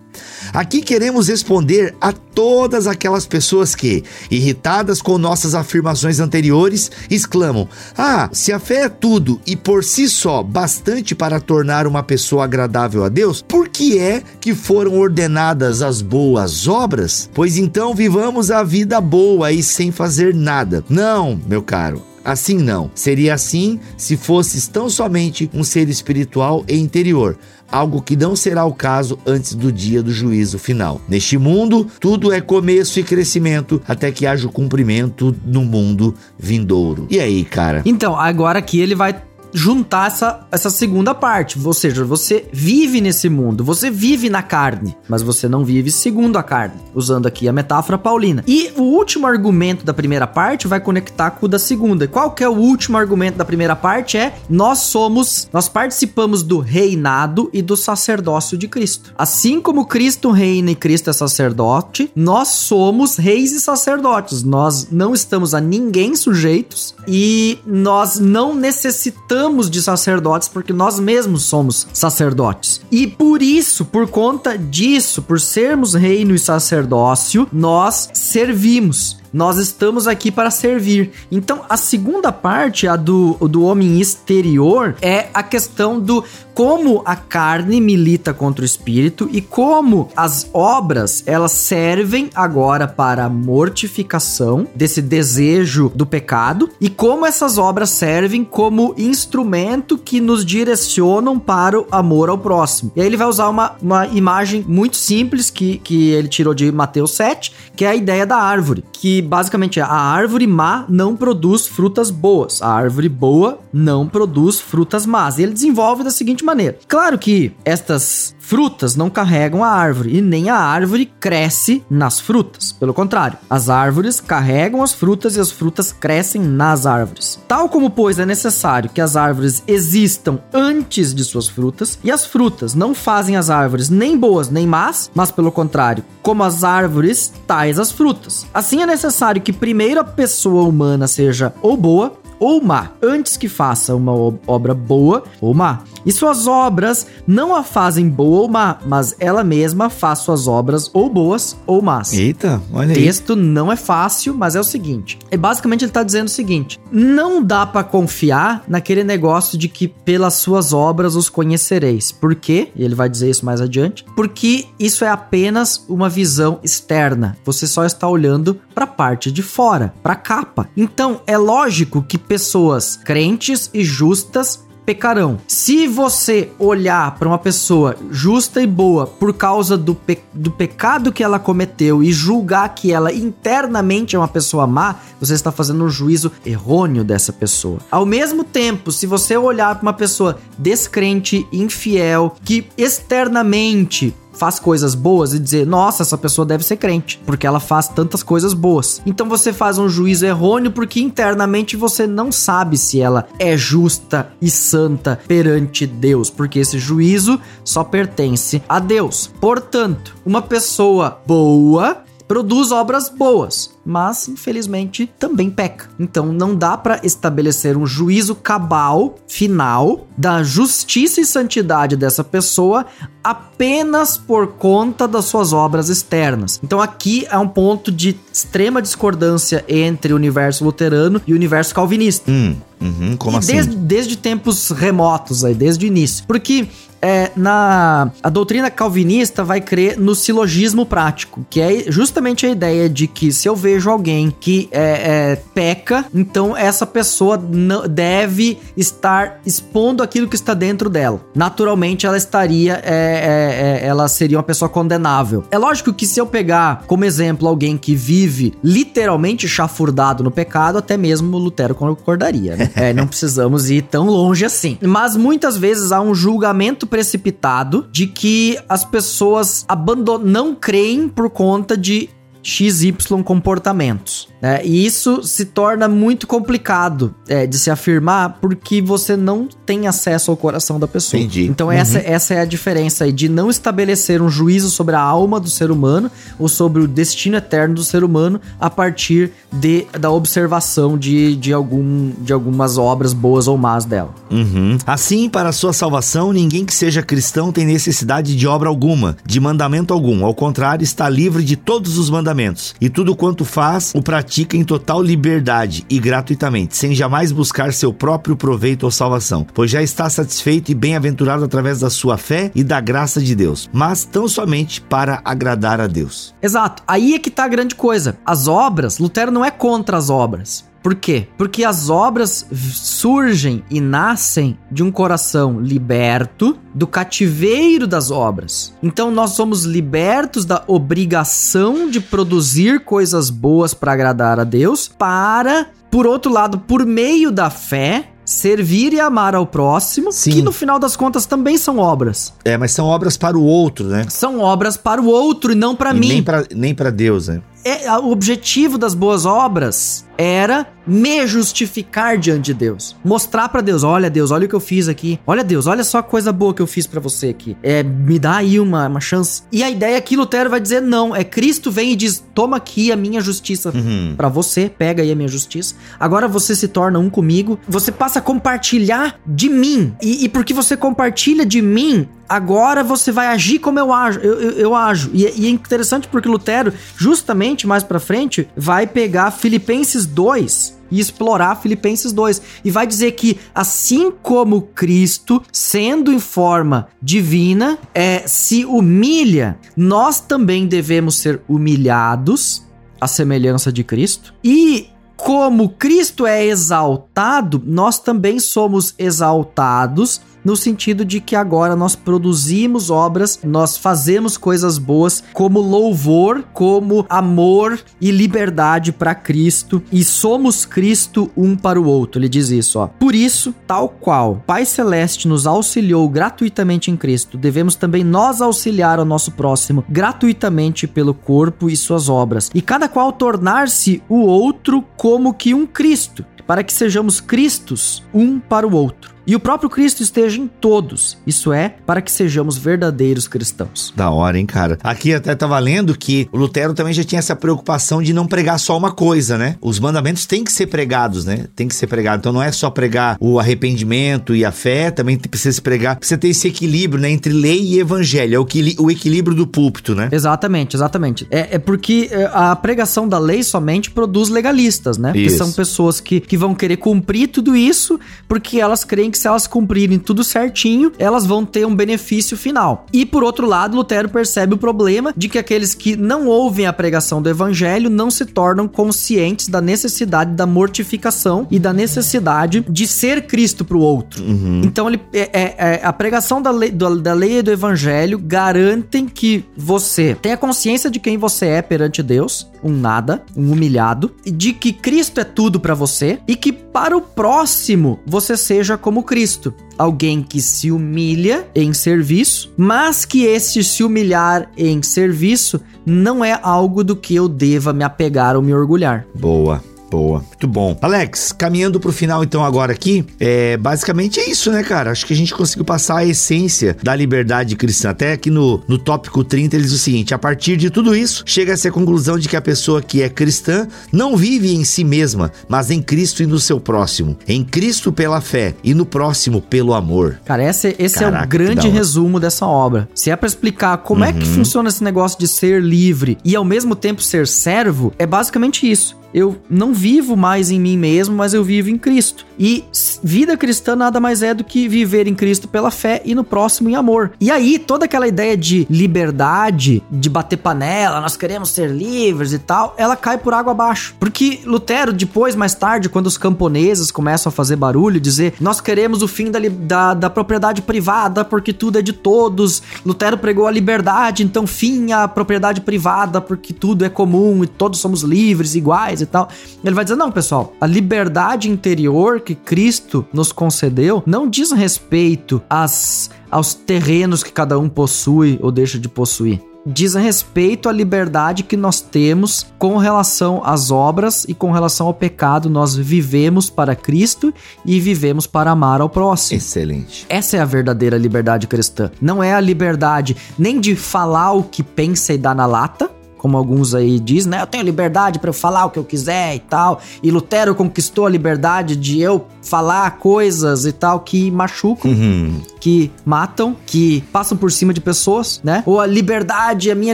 Aqui queremos responder a todas aquelas pessoas que, irritadas com nossas afirmações anteriores, exclamam: Ah, se a fé é tudo e por si só bastante para tornar uma pessoa agradável a Deus, por que é que foram ordenadas as boas obras? Pois então vivamos a vida boa e sem fazer nada. Não, meu caro. Assim não. Seria assim se fosses tão somente um ser espiritual e interior, algo que não será o caso antes do dia do juízo final. Neste mundo, tudo é começo e crescimento até que haja o cumprimento no mundo vindouro. E aí, cara?
Então, agora aqui ele vai juntar essa, essa segunda parte. Ou seja, você vive nesse mundo, você vive na carne, mas você não vive segundo a carne, usando aqui a metáfora paulina. E o último argumento da primeira parte vai conectar com o da segunda. Qual que é o último argumento da primeira parte? É nós somos, nós participamos do reinado e do sacerdócio de Cristo. Assim como Cristo reina e Cristo é sacerdote, nós somos reis e sacerdotes. Nós não estamos a ninguém sujeitos e nós não necessitamos precisamos de sacerdotes porque nós mesmos somos sacerdotes. E por isso, por conta disso, por sermos reino e sacerdócio, nós servimos. Nós estamos aqui para servir. Então, a segunda parte, a do, do homem exterior, é a questão do como a carne milita contra o espírito e como as obras elas servem agora para a mortificação desse desejo do pecado e como essas obras servem como instrumento que nos direcionam para o amor ao próximo. E aí ele vai usar uma, uma imagem muito simples que, que ele tirou de Mateus 7, que é a ideia da árvore, que basicamente é a árvore má não produz frutas boas, a árvore boa não produz frutas más. E ele desenvolve da seguinte maneira: claro que estas frutas não carregam a árvore e nem a árvore cresce nas frutas. Pelo contrário, as árvores carregam as frutas e as frutas crescem nas árvores. Tal como, pois, é necessário que as árvores existam antes de suas frutas, e as frutas não fazem as árvores nem boas nem más, mas pelo contrário, como as árvores, tais as frutas. Assim é necessário que primeiro a pessoa humana seja ou boa ou má, antes que faça uma obra boa ou má. E suas obras não a fazem boa ou má, mas ela mesma faz suas obras ou boas ou más.
Eita, olha aí.
Texto não é fácil, mas é o seguinte. E basicamente ele tá dizendo o seguinte: não dá para confiar naquele negócio de que pelas suas obras os conhecereis. Por quê? E ele vai dizer isso mais adiante. Porque isso é apenas uma visão externa. Você só está olhando para a parte de fora, para a capa. Então é lógico que pessoas crentes e justas pecarão. Se você olhar para uma pessoa justa e boa por causa do, pe do pecado que ela cometeu e julgar que ela internamente é uma pessoa má, você está fazendo um juízo errôneo dessa pessoa. Ao mesmo tempo, se você olhar para uma pessoa descrente, infiel, que externamente faz coisas boas e dizer, nossa, essa pessoa deve ser crente, porque ela faz tantas coisas boas. Então você faz um juízo errôneo porque internamente você não sabe se ela é justa e santa perante Deus, porque esse juízo só pertence a Deus. Portanto, uma pessoa boa produz obras boas, mas infelizmente também peca. Então não dá para estabelecer um juízo cabal final da justiça e santidade dessa pessoa apenas por conta das suas obras externas. Então aqui é um ponto de extrema discordância entre o universo luterano e o universo calvinista.
Hum, uhum, como
e
assim?
Desde, desde tempos remotos aí, desde o início. Porque é, na a doutrina calvinista vai crer no silogismo prático, que é justamente a ideia de que se eu vejo alguém que é, é, peca, então essa pessoa não, deve estar expondo aquilo que está dentro dela. Naturalmente, ela estaria, é, é, é, ela seria uma pessoa condenável. É lógico que se eu pegar como exemplo alguém que vive literalmente chafurdado no pecado, até mesmo Lutero concordaria. Né? *laughs* É, não precisamos ir tão longe assim. Mas muitas vezes há um julgamento precipitado de que as pessoas abandonam, não creem por conta de XY comportamentos. Né? E isso se torna muito complicado é, de se afirmar porque você não tem acesso ao coração da pessoa.
Entendi.
Então,
Uhum.
essa, essa é a diferença aí de não estabelecer um juízo sobre a alma do ser humano ou sobre o destino eterno do ser humano a partir de, da observação de, de, algum, de algumas obras boas ou más dela.
Uhum. Assim, para sua salvação, ninguém que seja cristão tem necessidade de obra alguma, de mandamento algum. Ao contrário, está livre de todos os mandamentos. E tudo quanto faz, o pratica em total liberdade e gratuitamente, sem jamais buscar seu próprio proveito ou salvação, pois já está satisfeito e bem-aventurado através da sua fé e da graça de Deus, mas tão somente para agradar a Deus.
Exato. Aí é que tá a grande coisa. As obras, Lutero não é contra as obras. Por quê? Porque as obras surgem e nascem de um coração liberto do cativeiro das obras. Então nós somos libertos da obrigação de produzir coisas boas para agradar a Deus, para, por outro lado, por meio da fé, servir e amar ao próximo,
Sim.
que no final das contas também são obras.
É, mas são obras para o outro, né?
São obras para o outro e não para mim.
nem para nem para Deus, né?
É, o objetivo das boas obras era me justificar diante de Deus. Mostrar para Deus, olha Deus, olha o que eu fiz aqui. Olha Deus, olha só a coisa boa que eu fiz para você aqui. É, me dá aí uma, uma chance. E a ideia é que Lutero vai dizer não, é Cristo vem e diz, toma aqui a minha justiça
Uhum.
para você, pega aí a minha justiça. Agora você se torna um comigo. Você passa a compartilhar de mim. E, e porque você compartilha de mim, agora você vai agir como eu ajo. Eu, eu, eu ajo. E, e é interessante porque Lutero, justamente mais pra frente, vai pegar Filipenses 2 e explorar Filipenses 2 e vai dizer que assim como Cristo, sendo em forma divina, é, se humilha, nós também devemos ser humilhados à semelhança de Cristo. E como Cristo é exaltado, nós também somos exaltados no sentido de que agora nós produzimos obras, nós fazemos coisas boas como louvor, como amor e liberdade para Cristo e somos Cristo um para o outro. Ele diz isso, ó. Por isso, tal qual Pai celeste nos auxiliou gratuitamente em Cristo, devemos também nós auxiliar ao nosso próximo gratuitamente pelo corpo e suas obras, e cada qual tornar-se o outro como que um Cristo, para que sejamos Cristos um para o outro. E o próprio Cristo esteja em todos, isso é, para que sejamos verdadeiros cristãos.
Da hora, hein, cara? Aqui até tava lendo que o Lutero também já tinha essa preocupação de não pregar só uma coisa, né? Os mandamentos têm que ser pregados, né? Tem que ser pregado. Então não é só pregar o arrependimento e a fé, também precisa se pregar. Precisa ter esse equilíbrio, né? Entre lei e evangelho. É o, equili- o equilíbrio do púlpito, né?
Exatamente, exatamente. É, é porque é, a pregação da lei somente produz legalistas, né?
Isso.
são pessoas que, que vão querer cumprir tudo isso, porque elas creem que se elas cumprirem tudo certinho, elas vão ter um benefício final. E por outro lado, Lutero percebe o problema de que aqueles que não ouvem a pregação do evangelho não se tornam conscientes da necessidade da mortificação e da necessidade de ser Cristo pro outro. Então ele é, é- é- a pregação da lei, do- da lei e do evangelho garantem que você tenha consciência de quem você é perante Deus, um nada, um humilhado, e de que Cristo é tudo pra você e que para o próximo você seja como Cristo. Alguém que se humilha em serviço, mas que esse se humilhar em serviço não é algo do que eu deva me apegar ou me orgulhar.
Boa. Boa, muito bom. Alex, caminhando pro final então agora aqui, é basicamente é isso, né, cara? Acho que a gente conseguiu passar a essência da liberdade cristã. Até aqui no, no tópico 30 ele diz o seguinte: a partir de tudo isso, chega-se à conclusão de que a pessoa que é cristã não vive em si mesma, mas em Cristo e no seu próximo. Em Cristo pela fé e no próximo pelo amor.
Cara, esse, esse é
Caraca,
o
que
grande resumo dessa obra. Se é pra explicar como é que funciona esse negócio de ser livre e ao mesmo tempo ser servo, é basicamente isso. Eu não vivo mais em mim mesmo, mas eu vivo em Cristo. E vida cristã nada mais é do que viver em Cristo pela fé e no próximo em amor. E aí, toda aquela ideia de liberdade, de bater panela, nós queremos ser livres e tal, ela cai por água abaixo. Porque Lutero, depois, mais tarde, quando os camponeses começam a fazer barulho, dizer nós queremos o fim da, da, da propriedade privada porque tudo é de todos. Lutero pregou a liberdade, então fim a propriedade privada porque tudo é comum e todos somos livres, iguais e tal. Ele vai dizer: não, pessoal, a liberdade interior que Cristo nos concedeu não diz respeito às, aos terrenos que cada um possui ou deixa de possuir diz respeito à liberdade que nós temos com relação às obras e com relação ao pecado. Nós vivemos para Cristo e vivemos para amar ao próximo.
Excelente.
Essa é a verdadeira liberdade cristã. Não é a liberdade nem de falar o que pensa e dar na lata, como alguns aí dizem, né? Eu tenho liberdade para eu falar o que eu quiser e tal. E Lutero conquistou a liberdade de eu falar coisas e tal que machucam
Uhum.
que matam, que passam por cima de pessoas, né? Ou a liberdade, a minha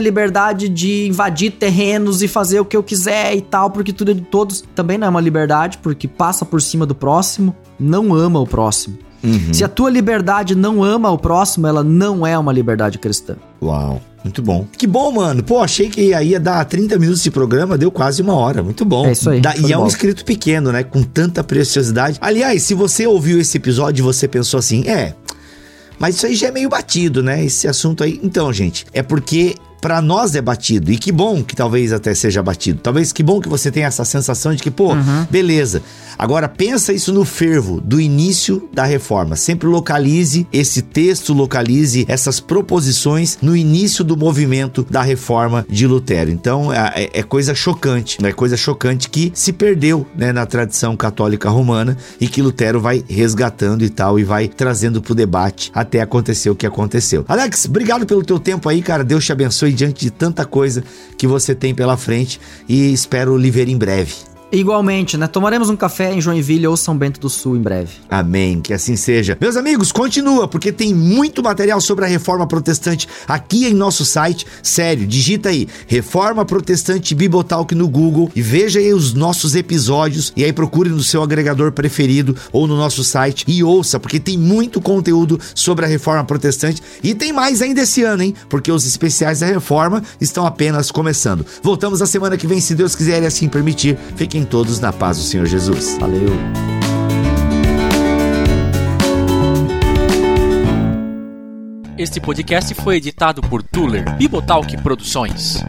liberdade de invadir terrenos e fazer o que eu quiser e tal, porque tudo é de todos. Também não é uma liberdade, porque passa por cima do próximo, não ama o próximo.
Uhum.
Se a tua liberdade não ama o próximo, ela não é uma liberdade cristã.
Uau. Muito bom. Que bom, mano. Pô, achei que aí ia dar 30 minutos de programa, deu quase uma hora. Muito bom.
É isso aí,
Da- e
de
é um
bola.
inscrito pequeno, né? Com tanta preciosidade. Aliás, se você ouviu esse episódio e você pensou assim, é, mas isso aí já é meio batido, né? Esse assunto aí. Então, gente, é porque para nós é batido. E que bom que talvez até seja batido. Talvez que bom que você tenha essa sensação de que, pô, uhum. beleza. Agora pensa isso no fervo do início da reforma. Sempre localize esse texto, localize essas proposições no início do movimento da reforma de Lutero. Então é, é, é coisa chocante, é coisa chocante que se perdeu né, na tradição católica romana e que Lutero vai resgatando e tal e vai trazendo pro debate até acontecer o que aconteceu. Alex, obrigado pelo teu tempo aí, cara. Deus te abençoe diante de tanta coisa que você tem pela frente e espero lhe ver em breve.
Igualmente, né? Tomaremos um café em Joinville ou São Bento do Sul em breve.
Amém, que assim seja. Meus amigos, continua, porque tem muito material sobre a reforma protestante aqui em nosso site. Sério, digita aí Reforma Protestante Bibotalk no Google e veja aí os nossos episódios. E aí procure no seu agregador preferido ou no nosso site e ouça, porque tem muito conteúdo sobre a reforma protestante. E tem mais ainda esse ano, hein? Porque os especiais da reforma estão apenas começando. Voltamos na semana que vem, se Deus quiser e assim permitir. Fiquem Fiquem todos na paz do Senhor Jesus.
Valeu.
Este podcast foi editado por Tuller Bibotalk Produções.